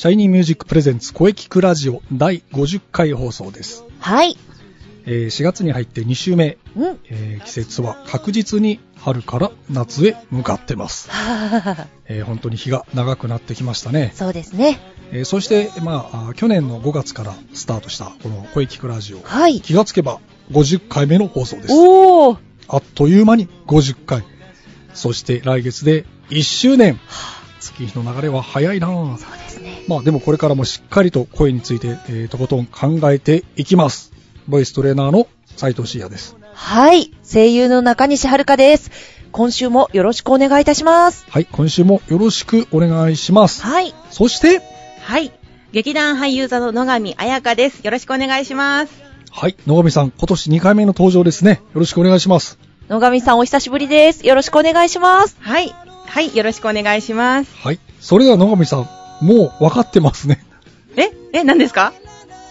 シャイニーミュージック presents 声キクラジオ第50回放送です。はい。えー4月に入って2週目、うん。えー季節は確実に春から夏へ向かってます。えー本当に日が長くなってきましたね。そうですね。えーそして、まあ去年の5月からスタートしたこの声キクラジオ。はい。気がつけば50回目の放送です。おー。あっという間に50回。そして来月で1周年。月日の流れは早いなぁ。そうですね。まあでもこれからもしっかりと声について、えーとことん考えていきます。ボイストレーナーの斉藤慎也です。はい。声優の中西遥です。今週もよろしくお願いいたします。はい、今週もよろしくお願いします。はい。そして、はい。劇団俳優座の野上彩香です。よろしくお願いします。はい、野上さん、今年2回目の登場ですね。よろしくお願いします。野上さんお久しぶりです。よろしくお願いします。はい。はい。よろしくお願いします。はい、それでは野上さん、もう分かってますね。ええ、何ですか？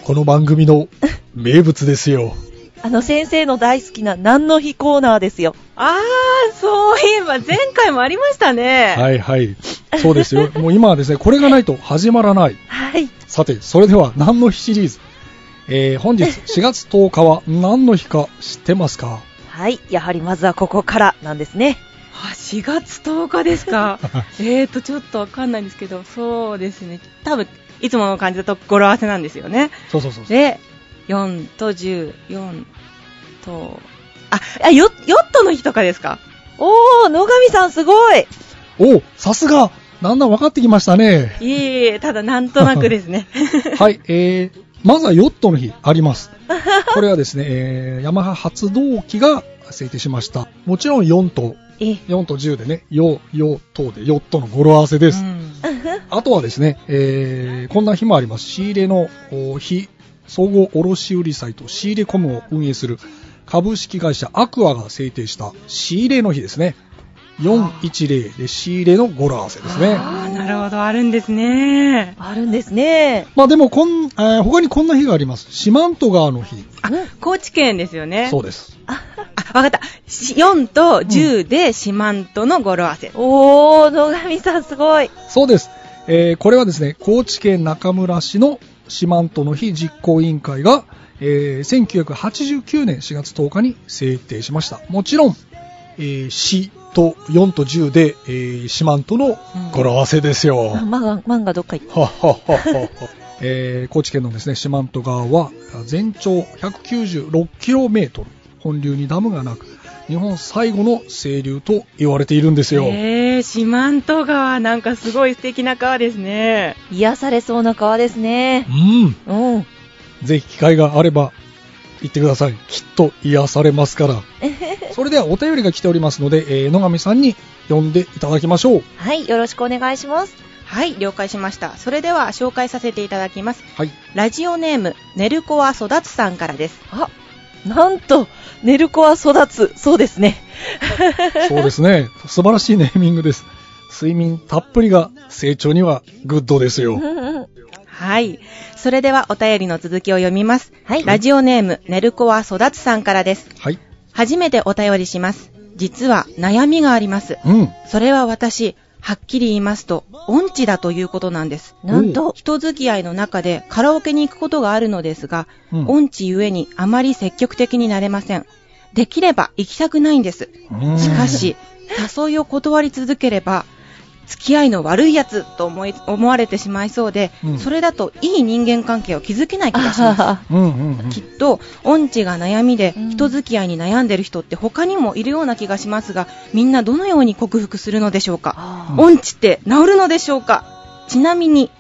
この番組の名物ですよ。あの先生の大好きな何の日コーナーですよ。あー、そういえば前回もありましたね。はいはい。そうですよ。もう今はですね、これがないと始まらない。はい。さて、それでは何の日シリーズ？えー、本日 4月10日は何の日か知ってますか？はい。やはりまずはここからなんですね。あ、4月10日ですか。えーと、ちょっとわかんないんですけど、そうですね。多分、いつもの感じだと語呂合わせなんですよね。そうそうそう。で、4と10、4と、あ、あヨヨットの日とかですかおー、野上さんすごい。おさすがだんだん分かってきましたね。いえいえ、ただなんとなくですね。はい、えー、まずはヨットの日あります。これはですね、えー、ヤマハ発動機が制定しました。もちろん4と、え、4と10でね、ヨ、ヨ、等でヨットの語呂合わせです。うんあとはですね、えー、こんな日もあります。仕入れのお非総合卸売サイト仕入れコムを運営する株式会社アクアが制定した仕入れの日ですね。410で仕入れの語呂合わせですね。あーなるほど、あるんですね。あるんですね。まあでもこん、えー他にこんな日があります。四万十川の日。あ、高知県ですよね。そうです。あ、わかった。し4と10で四万十の語呂合わせ。おー、野上さんすごい。そうです。えーこれはですね、高知県中村市の四万十の日実行委員会が、えー1989年4月10日に制定しました。もちろん、えー市と4と10で、えー四万十の語呂合わせですよ。あ漫画、漫画どっか行った。えー高知県のですね、四万十川は全長 196km、本流にダムがなく、日本最後の清流と言われているんですよ。えー、四万十川、なんかすごい素敵な川ですね。癒されそうな川ですね。うん。うん。ぜひ機会があれば行ってください。きっと癒されますから。それではお便りが来ておりますので、えー野上さんに読んでいただきましょう。はい、よろしくお願いします。はい、了解しました。それでは紹介させていただきます。はい。ラジオネーム、寝る子は育つさんからです。あ、なんと、寝る子は育つ。そうですね。そうですね。素晴らしいネーミングです。睡眠たっぷりが成長にはグッドですよ。はい。それではお便りの続きを読みます。はいラジオネーム、ネルコは育つさんからです。はい。初めてお便りします。実は悩みがあります。うん。それは私、はっきり言いますと、音痴だということなんです。なんと、人付き合いの中でカラオケに行くことがあるのですが、うん音痴ゆえにあまり積極的になれません。できれば行きたくないんです。うんしかし、誘いを断り続ければ、付き合いの悪いやつと思い思われてしまいそうで、うん。それだといい人間関係を築けない気がします。あ うんうんうん。きっと、音痴が悩みでうん。人付き合いに悩んでる人って他にもいるような気がしますが、みんなどのように克服するのでしょうか？あ音痴って治るのでしょうか？ちなみに、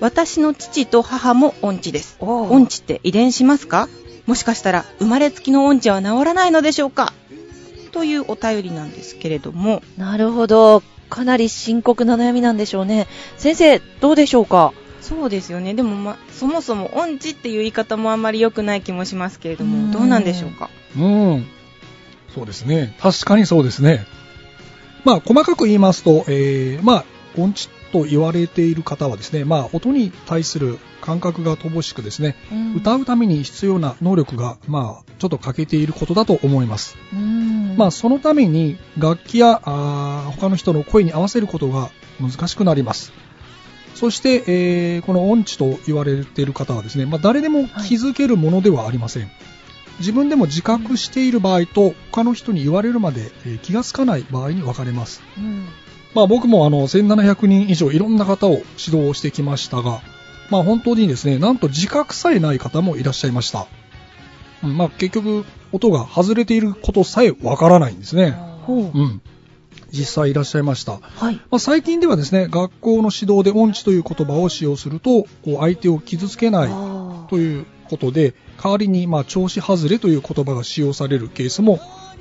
私の父と母も音痴です。音痴って遺伝しますか？もしかしたら生まれつきの音痴は治らないのでしょうか？というお便りなんですけれども、なるほど。かなり深刻な悩みなんでしょうね。先生、どうでしょうか？そうですよね。でも、ま、そもそも音痴っていう言い方もあんまり良くない気もしますけれどうんも、どうなんでしょうか？うん。そうですね。確かにそうですね。まあ、細かく言いますと、えー、まあ、音痴と言われている方はですね、まあ、音に対する感覚が乏しくですね、歌うために必要な能力が、まあ、ちょっと欠けていることだと思います。うん。まあ、そのために楽器やあー他の人の声に合わせることが難しくなります。そして、えーこの音痴と言われている方はですね、まあ、誰でも気づけるものではありません。自分でも自覚している場合と他の人に言われるまで、えー気がつかない場合に分かれます。うん。まあ、僕もあの1700人以上いろんな方を指導してきましたが、まあ、本当にですね、なんと自覚さえない方もいらっしゃいました。うんまあ、結局、音が外れていることさえわからないんですね。ほうう。ん。実際いらっしゃいました。はい。まあ、最近ではですね、学校の指導で音痴という言葉を使用すると、こう相手を傷つけないあということで、代わりに、まあ、調子外れという言葉が使用されるケースも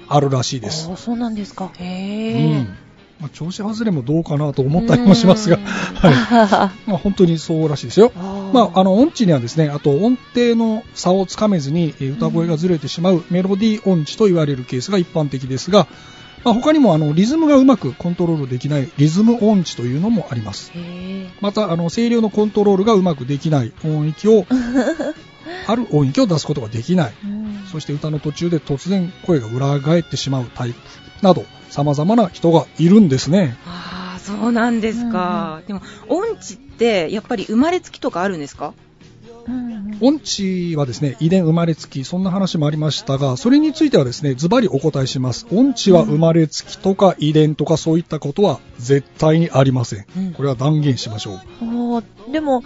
あるらしいーです。そうなんですか。うへん。まあ、調子外れもどうかなと思ったりもしますが、うん はい。あまあ、本当にそうらしいですよ。ーまあ、あの音痴にはですね、あと音程の差をつかめずにえー歌声がずれてしまうメロディー音痴と言われるケースが一般的ですが、まあ、他にもあのリズムがうまくコントロールできないリズム音痴というのもあります。また、あの声量のコントロールがうまくできない音域を、ある音域を出すことができない。うんそして歌の途中で突然声が裏返ってしまうタイプなど、様々な人がいるんですね。ああ、そうなんですか。でも、音痴って、やっぱり生まれつきとかあるんですか？うん音痴はですね、遺伝生まれつき、そんな話もありましたが、それについてはですね、ズバリお答えします。音痴は生まれつきとか遺伝とかそういったことは絶対にありません。うんこれは断言しましょう。でも、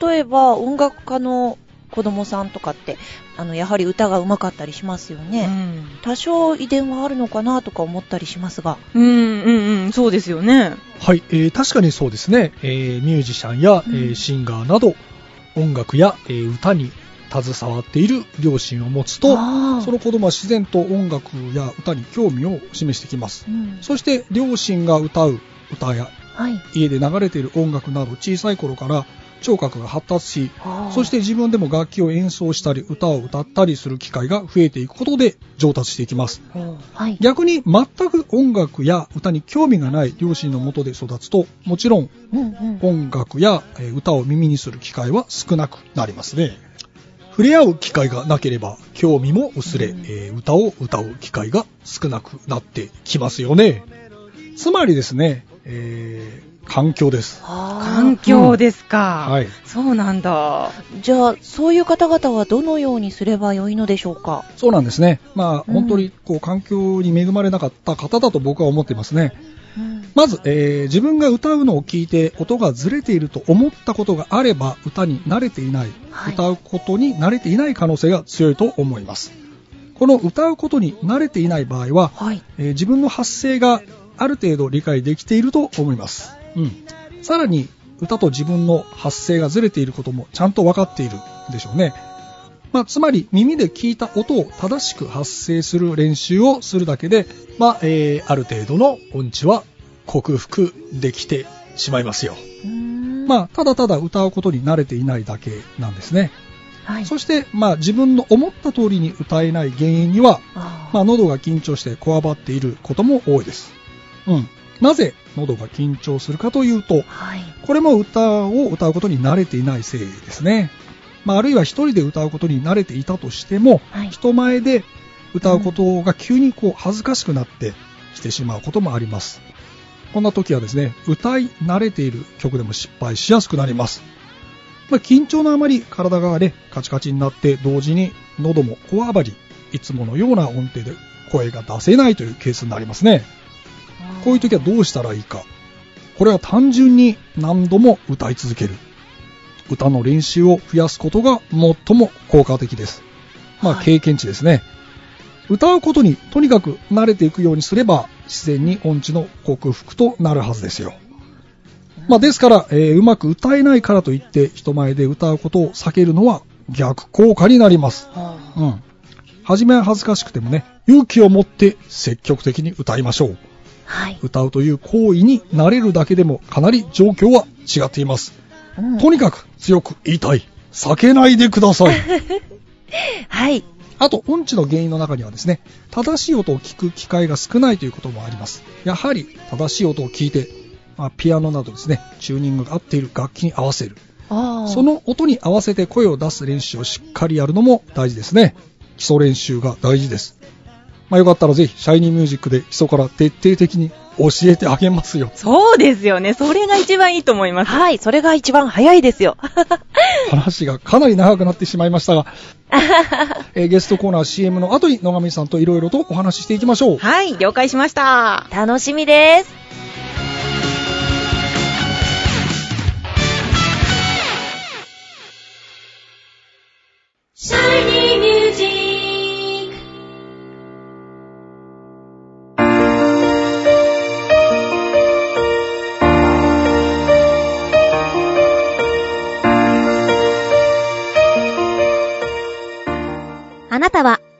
例えば音楽家の子供さんとかって、あの、やはり歌が上手かったりしますよね。多少遺伝はあるのかなとか思ったりしますが。うん、うん、うん、うん、そうですよね。はい、えー確かにそうですね、えーミュージシャンや、えーシンガーなど、音楽や、えー歌に携わっている両親を持つと、その子供は自然と音楽や歌に興味を示してきます。うんそして、両親が歌う歌やはい。家で流れている音楽など小さい頃から聴覚が発達し、そして自分でも楽器を演奏したり歌を歌ったりする機会が増えていくことで上達していきます。はい。逆に全く音楽や歌に興味がない両親のもとで育つと、もちろん。音楽やえー歌を耳にする機会は少なくなりますね。触れ合う機会がなければ興味も薄れ、うんえー歌を歌う機会が少なくなってきますよね。つまりですね、えー環境です。環境ですか。はいそうなんだ。じゃあ、そういう方々はどのようにすればよいのでしょうか？そうなんですね。まあ、うん本当にこう環境に恵まれなかった方だと僕は思っていますね。うんまず、えー自分が歌うのを聞いて音がずれていると思ったことがあれば歌に慣れていない、はい歌うことに慣れていない可能性が強いと思いますこの歌うことに慣れていない場合は、はい。えー自分の発声がある程度理解できていると思います、うん、さらに歌と自分の発声がずれていることもちゃんと分かっているでしょうねまあ、つまり耳で聞いた音を正しく発声する練習をするだけで、まあえーある程度の音痴は克服できてしまいますよ。まあ、ただただ歌うことに慣れていないだけなんですね。はい。そして、まあ、自分の思った通りに歌えない原因には、まあ、喉が緊張してこわばっていることも多いです。うん。なぜ喉が緊張するかというと、はい。これも歌を歌うことに慣れていないせいですね。まあ、あるいは一人で歌うことに慣れていたとしても、はい人前で歌うことが急にこう恥ずかしくなってきてしまうこともあります。こんな時はですね、歌い慣れている曲でも失敗しやすくなります。まあ、緊張のあまり体がね、カチカチになって同時に喉もこわばり、いつものような音程で声が出せないというケースになりますね。こういう時はどうしたらいいか。これは単純に何度も歌い続ける。歌の練習を増やすことが最も効果的です。まあはい経験値ですね。歌うことにとにかく慣れていくようにすれば自然に音痴の克服となるはずですよ。まあですから、えーうまく歌えないからといって人前で歌うことを避けるのは逆効果になります。はうん。初めは恥ずかしくてもね、勇気を持って積極的に歌いましょう。はい。歌うという行為に慣れるだけでもかなり状況は違っています。うんとにかく強く言いたい。避けないでください。はい。あと、音痴の原因の中にはですね、正しい音を聞く機会が少ないということもあります。やはり、正しい音を聞いて、まあ、ピアノなどですね、チューニングが合っている楽器に合わせる。その音に合わせて声を出す練習をしっかりやるのも大事ですね。基礎練習が大事です。まあ、よかったらぜひ、シャイニーミュージックで基礎から徹底的に教えてあげますよ。そうですよね。それが一番いいと思います。はい。それが一番早いですよ。話がかなり長くなってしまいましたが、えーゲストコーナー CM の後に野上さんといろいろとお話ししていきましょう。はい、了解しました。楽しみです。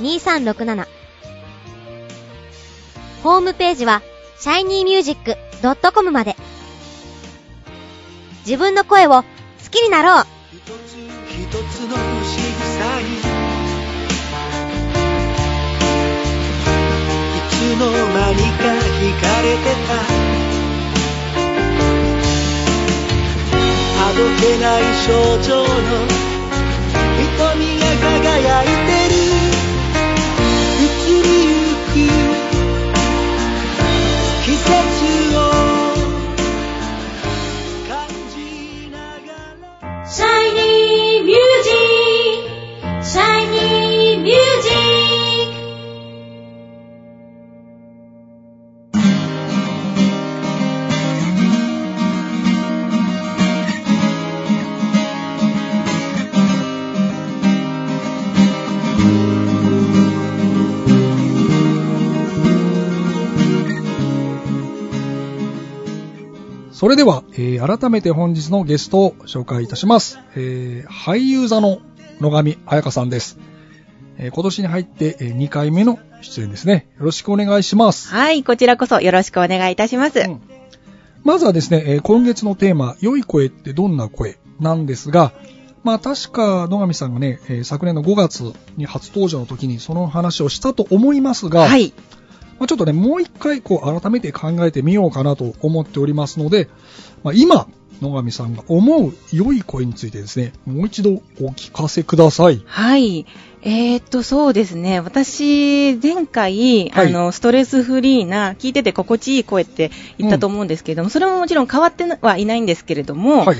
2367ホームページは shinymusic.com まで。自分の声を好きになろう。一つ一つの不思議さにいつの間にか惹かれてた。あどけない少女の瞳が輝いてシャイニーミュージそれでは、えー改めて本日のゲストを紹介いたします。えー俳優座の野上彩香さんです。えー今年に入ってえー2回目の出演ですね。よろしくお願いします。はい、こちらこそよろしくお願いいたします。うんまずはですね、えー今月のテーマ、良い声ってどんな声？なんですが、まあ確か野上さんがね、えー昨年の5月に初登場の時にその話をしたと思いますが、はい。まあ、ちょっとね、もう一回こう改めて考えてみようかなと思っておりますので、まあ、今、野上さんが思う良い声についてですね、もう一度お聞かせください。はい。えー、っと、そうですね。私、前回、はいあの、ストレスフリーな、聞いてて心地いい声って言ったと思うんですけれども、それももちろん変わってはいないんですけれども、はい。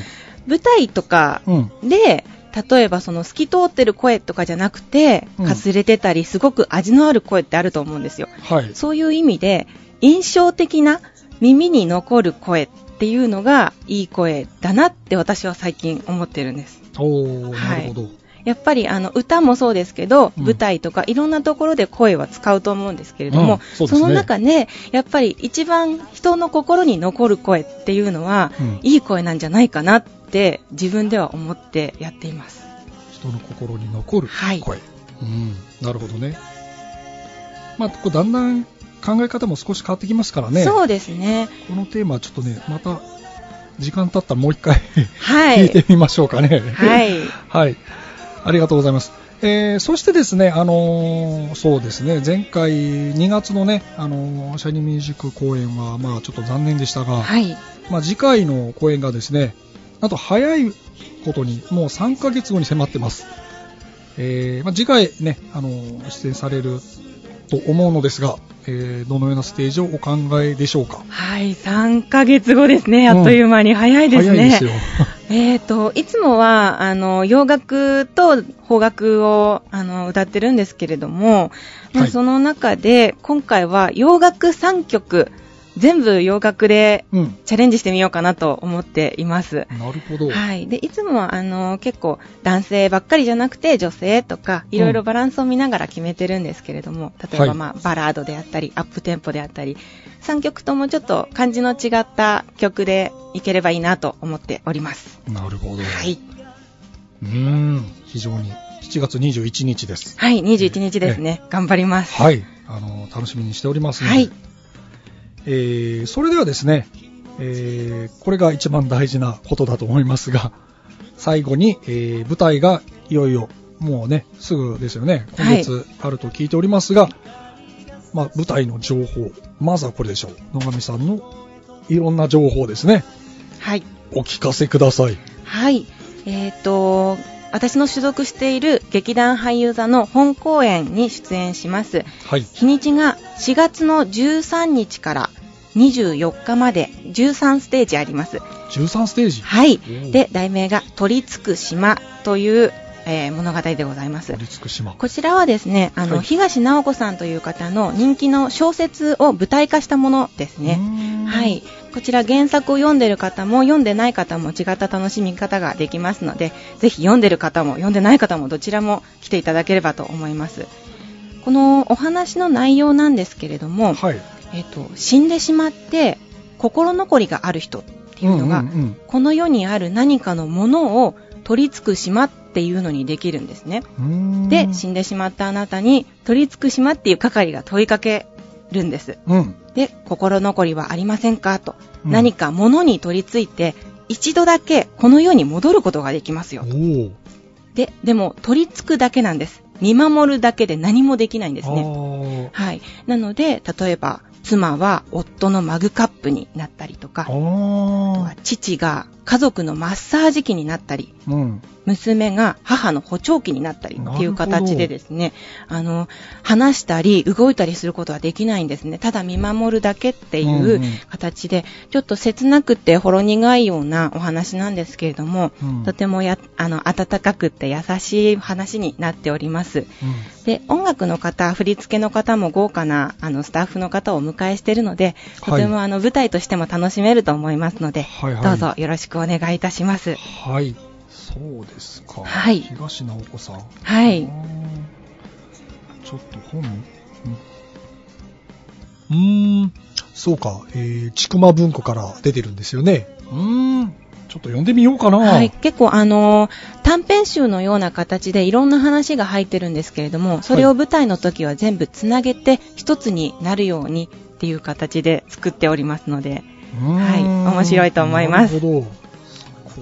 舞台とかうん。で、例えばその透き通ってる声とかじゃなくて、うんかすれてたり、すごく味のある声ってあると思うんですよ。はい。そういう意味で、印象的な耳に残る声っていうのがいい声だなって私は最近思ってるんです。おー、なるほど。やっぱりあの歌もそうですけど、うん舞台とかいろんなところで声は使うと思うんですけれども、うんそねの中でやっぱり一番人の心に残る声っていうのは、うんいい声なんじゃないかなって自分では思ってやっています。人の心に残るはい声。うん。なるほどね。まあ、こうだんだん考え方も少し変わってきますからね。そうですね。このテーマはちょっとね、また、時間経ったらもう一回はい。聞いてみましょうかね。はい。はい。ありがとうございます。えーそしてですね、あのーそうですね、前回2月のね、あのーシャイニーミュージック公演は、まあちょっと残念でしたが、はい。まあ次回の公演がですね、あと早いことにもう3ヶ月後に迫ってます。えーまあ、次回ね、あのー出演されると思うのですが、えーどのようなステージをお考えでしょうか？はい。3ヶ月後ですね。あっという間に早いですね。早いですよ。えーと、いつもは、あの、洋楽と邦楽を、あの、歌ってるんですけれども、まあ、はいその中で、今回は洋楽3曲、全部洋楽でうん。チャレンジしてみようかなと思っています。なるほど。はい。で、いつもは、あの、結構、男性ばっかりじゃなくて、女性とか、いろいろバランスを見ながら決めてるんですけれども、例えば、はいまあ、バラードであったり、アップテンポであったり、3曲ともちょっと感じの違った曲でいければいいなと思っております。なるほど。はい。うーん。非常に。7月21日です。はい、21日ですね。頑張ります。はい。あの、楽しみにしておりますので。はい。えー、それではですね、えー、これが一番大事なことだと思いますが、最後に、えー、舞台がいよいよ、もうね、すぐですよね、今月あると聞いておりますが、まあ、舞台の情報、まずはこれでしょう。野上さんのいろんな情報ですね。はい。お聞かせください。はい。えっ、と、私の所属している劇団俳優座の本公演に出演します。はい。日にちが4月の13日から24日まで13ステージあります。13ステージ？はいお。で、題名が鳥つく島という、えー物語でございます。取り付く島。こちらはですね、あの、はい東直子さんという方の人気の小説を舞台化したものですね。ねはい。こちら原作を読んでる方も読んでない方も違った楽しみ方ができますので、ぜひ読んでる方も読んでない方もどちらも来ていただければと思います。このお話の内容なんですけれども、はい。えっ、と、死んでしまって心残りがある人っていうのが、んんんこの世にある何かのものを取り付く島っていうのにできるんですね。で、死んでしまったあなたに取り付く島っていう係が問いかけるんです。うん。で、心残りはありませんかと、うん何か物に取り付いて、一度だけこの世に戻ることができますよで、でも取り付くだけなんです。見守るだけで何もできないんですね。ね。はい。なので、例えば、妻は夫のマグカップになったりとか、ああとはー父が家族のマッサージ機になったり、うん。娘が母の補聴器になったりっていう形でですね、あの、話したり動いたりすることはできないんですね。ただ見守るだけっていううんうん。形で、ちょっと切なくてほろ苦いようなお話なんですけれども、うん。とてもや、あの、温かくて優しい話になっております。で、音楽の方、振り付けの方も豪華な、あの、スタッフの方をお迎えしているので、とても、あの、舞台としても楽しめると思いますので、はいはい。どうぞよろしくお願いいたします。はい。そうですか。はい東直子さん。はい。ちょっと本、うん？うーん、そうか、えー、ちくま文庫から出てるんですよね。うーん、ちょっと読んでみようかな。はい、結構あのー短編集のような形でいろんな話が入ってるんですけれども、それを舞台の時は全部つなげて一つになるようにっていう形で作っておりますので、はい面白いと思いますなるほど。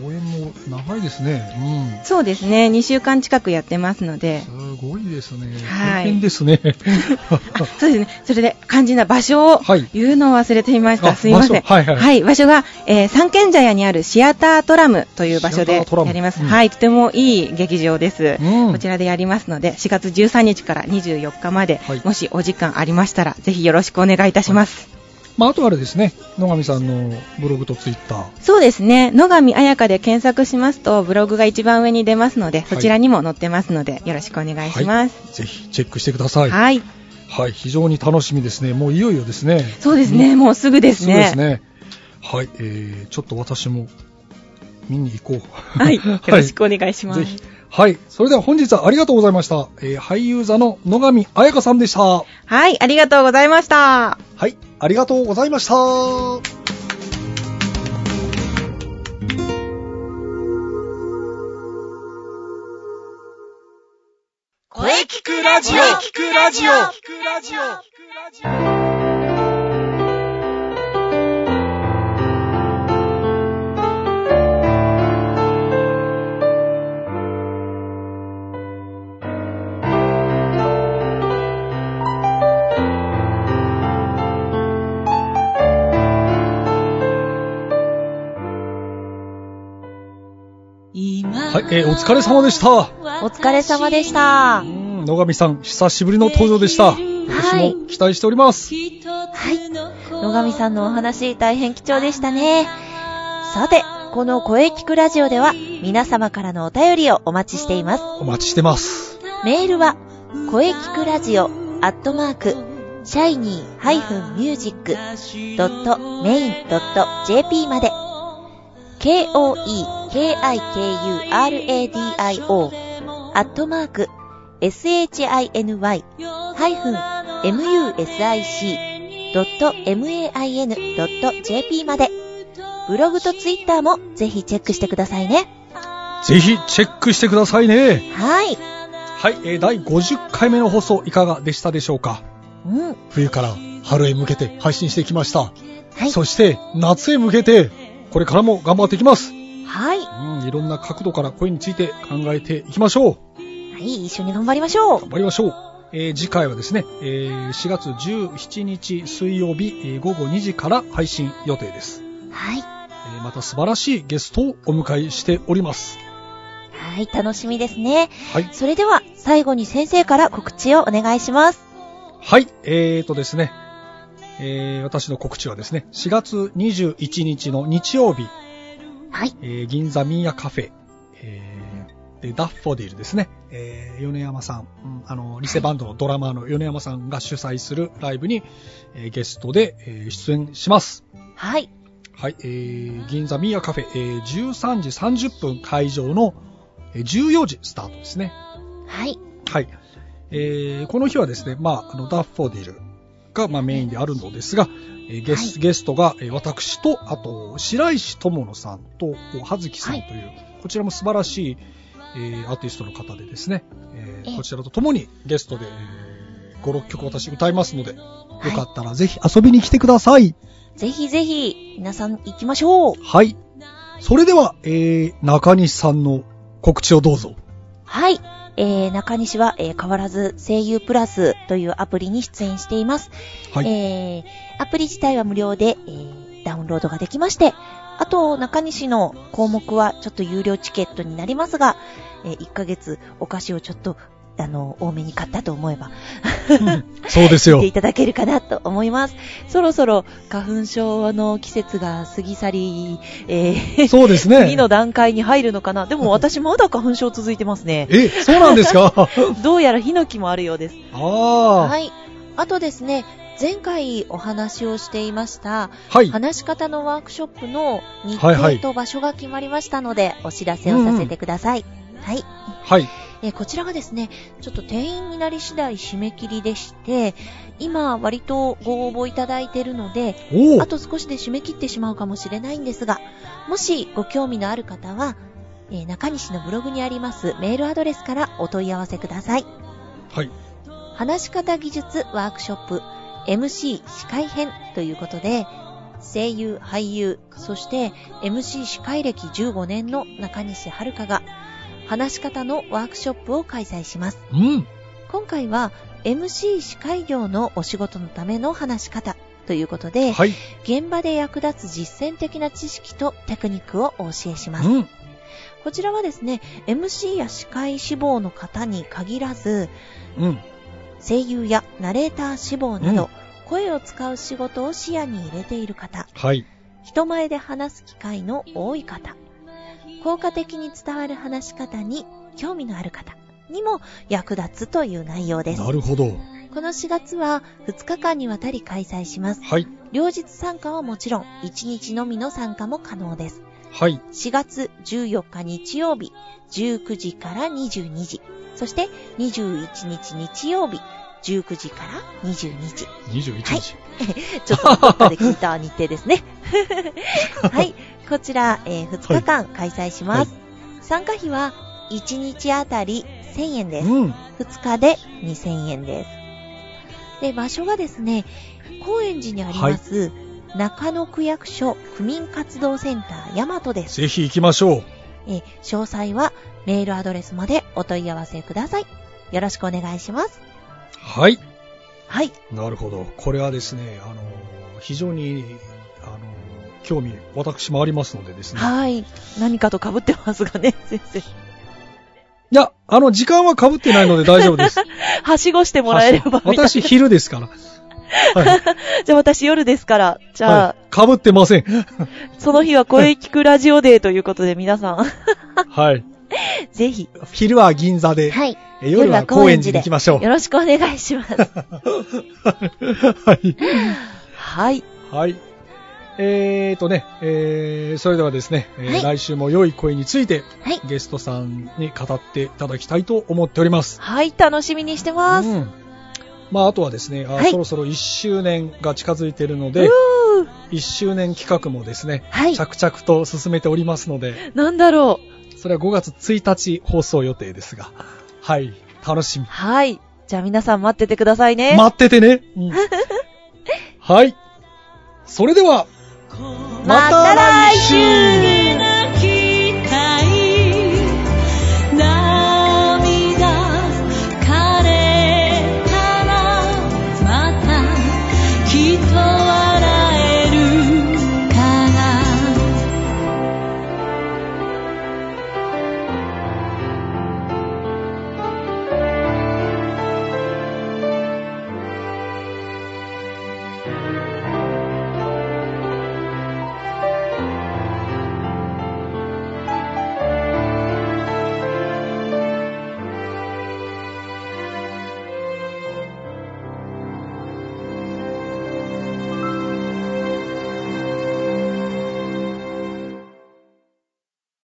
公演も長いですね。そうですね、2週間近くやってますのでうん。、すごいですね。はい大変ですね。あそうですね、それで肝心な場所をはい言うのを忘れていました。あすいません。場所？はいはい場所が、えー三軒茶屋にあるシアタートラムという場所でやります。うんはい、とてもいい劇場です。うんこちらでやりますので、4月13日から24日まで、はいもしお時間ありましたら、ぜひよろしくお願いいたします。まあ、あとあれですね、野上さんのブログとツイッター。そうですね、野上彩香で検索しますと、ブログが一番上に出ますので、そちらにも載ってますので、よろしくお願いします。ぜひチェックしてください。はい。はい、非常に楽しみですね。もういよいよですね。そうですね、もうすぐですそうね。ですね。はい、えー、ちょっと私も見に行こう。はい。よろしくお願いします。ぜひ。はい。それでは本日はありがとうございました。えー俳優座の野上彩香さんでした。ははい、ありがとうございました。い。ありがとうございました。声聞くラジオ聞くラジオ聞くラジオはい、えーお疲れ様でした。お疲れ様でしたう。ん野上さん、久しぶりの登場でした。今年も期待しております。はい。野上さんのお話大変貴重でしたね。さて、この声聞くラジオでは皆様からのお便りをお待ちしています。お待ちしてます。メールは、声聞くラジオアットマーク、シャイニー -music.main.jp まで、k-o-e-k-i-k-u-r-a-d-i-o アットマーク、shiny-music.main.jp まで、ブログとツイッターもぜひチェックしてくださいね。ぜひチェックしてくださいね。はい。はい、えー第50回目の放送いかがでしたでしょうか？うん。冬から春へ向けて配信してきました。はい。そして夏へ向けてこれからも頑張っていきます。はい。うん、いろんな角度から声について考えていきましょう。はい、一緒に頑張りましょう。頑張りましょう。えー次回はですね、えー4月17日水曜日、えー午後2時から配信予定です。はい。えーまた素晴らしいゲストをお迎えしております。はい、楽しみですね。はい。それでは、最後に先生から告知をお願いします。はい、えーとですね、えー私の告知はですね、4月21日の日曜日、はい。えー銀座ミーヤカフェ、えーでダッフォディルですね、えー米山さん、うんあの、リセバンドのドラマーの米山さんが主催するライブに、えーゲストで、えー出演します。はい。はい、えー銀座ミーヤカフェ、えー13時30分会場のえー14時スタートですね。はい。はい。えーこの日はですね、まあ、あの、ダッフォディルが、まあ、メインであるのですが、えーゲスはいゲストが、えー私と、あと、白石智乃さんと、葉月さんという、こちらも素晴らしい、えーアーティストの方でですね、えーええこちらと共にゲストで、えー5、6曲私歌いますので、よかったらぜひ遊びに来てください。ぜひぜひ、皆さん行きましょう。はい。それでは、えー、中西さんの告知をどうぞ。はい。えー、中西は、えー変わらず声優プラスというアプリに出演しています。はい。えー、アプリ自体は無料で、えー、ダウンロードができまして、あと、中西の項目はちょっと有料チケットになりますが、えー、1ヶ月お菓子をちょっと、あの、多めに買ったと思えば、そうですよ見てい。ただけるかなと思います。そろそろ花粉症の季節が過ぎ去り、えー、そうですね。次の段階に入るのかな。でも私まだ花粉症続いてますね。え、そうなんですか？どうやらヒノキもあるようです。ああ。はい。あとですね、前回お話をしていました、はい。話し方のワークショップの日はいはい程と場所が決まりましたので、お知らせをさせてください。はい。はい。えーこちらがですね、ちょっと定員になり次第締め切りでして、今割とご応募いただいているので、あ。と少しで締め切ってしまうかもしれないんですが、もしご興味のある方は、えー中西のブログにありますメールアドレスからお問い合わせください。はい。話し方技術ワークショップ MC 司会編ということで、声優、俳優、そして MC 司会歴15年の中西遥が話し方のワークショップを開催します。うん。今回は MC 司会業のお仕事のための話し方ということで、はい。現場で役立つ実践的な知識とテクニックをお教えします。うん。こちらはですね、MC や司会志望の方に限らず、うん。声優やナレーター志望など、声を使う仕事を視野に入れている方、はい。人前で話す機会の多い方、効果的に伝わる話し方に興味のある方にも役立つという内容です。なるほど。この4月は2日間にわたり開催します。はい。両日参加はもちろん、1日のみの参加も可能です。はい。4月14日日曜日、19時から22時。そして21日日曜日、19時から22時。21はい時。ちょっとどっかで聞いた日程ですね。はい。こちら、えー2日間開催します。参加費は1日あたり1000円です。うん。2日で2000円です。で、場所がですね、高円寺にあります、中野区役所区民活動センター大和です。ぜひ行きましょう。えー詳細はメールアドレスまでお問い合わせください。よろしくお願いします。はい。はい。なるほど。これはですね、あの、非常に、あの、興味、私もありますのでですね。はい。何かと被ってますがね、先生。いや、あの、時間は被ってないので大丈夫です。はしごしてもらえれば。私、昼ですから。はい。じゃあ私夜ですから、じゃあ、はい。かぶってません。その日は声聞くラジオデーということで皆さん、はい。ぜひ、昼は銀座で、はい。え夜は高円寺で行きましょう。よろしくお願いします。はい。はい。はい。えーとね、えー、それではですね、えーはい来週も良い声について、はいゲストさんに語っていただきたいと思っております。はい、楽しみにしてます。うん。まあ、あとはですね、あはいそろそろ1周年が近づいているので、う1周年企画もですね、はい。着々と進めておりますので、ーなんだろう。それは5月1日放送予定ですが、はい、楽しみ。はい。じゃあ皆さん待っててくださいね。待っててね。うん はい。それでは、また来週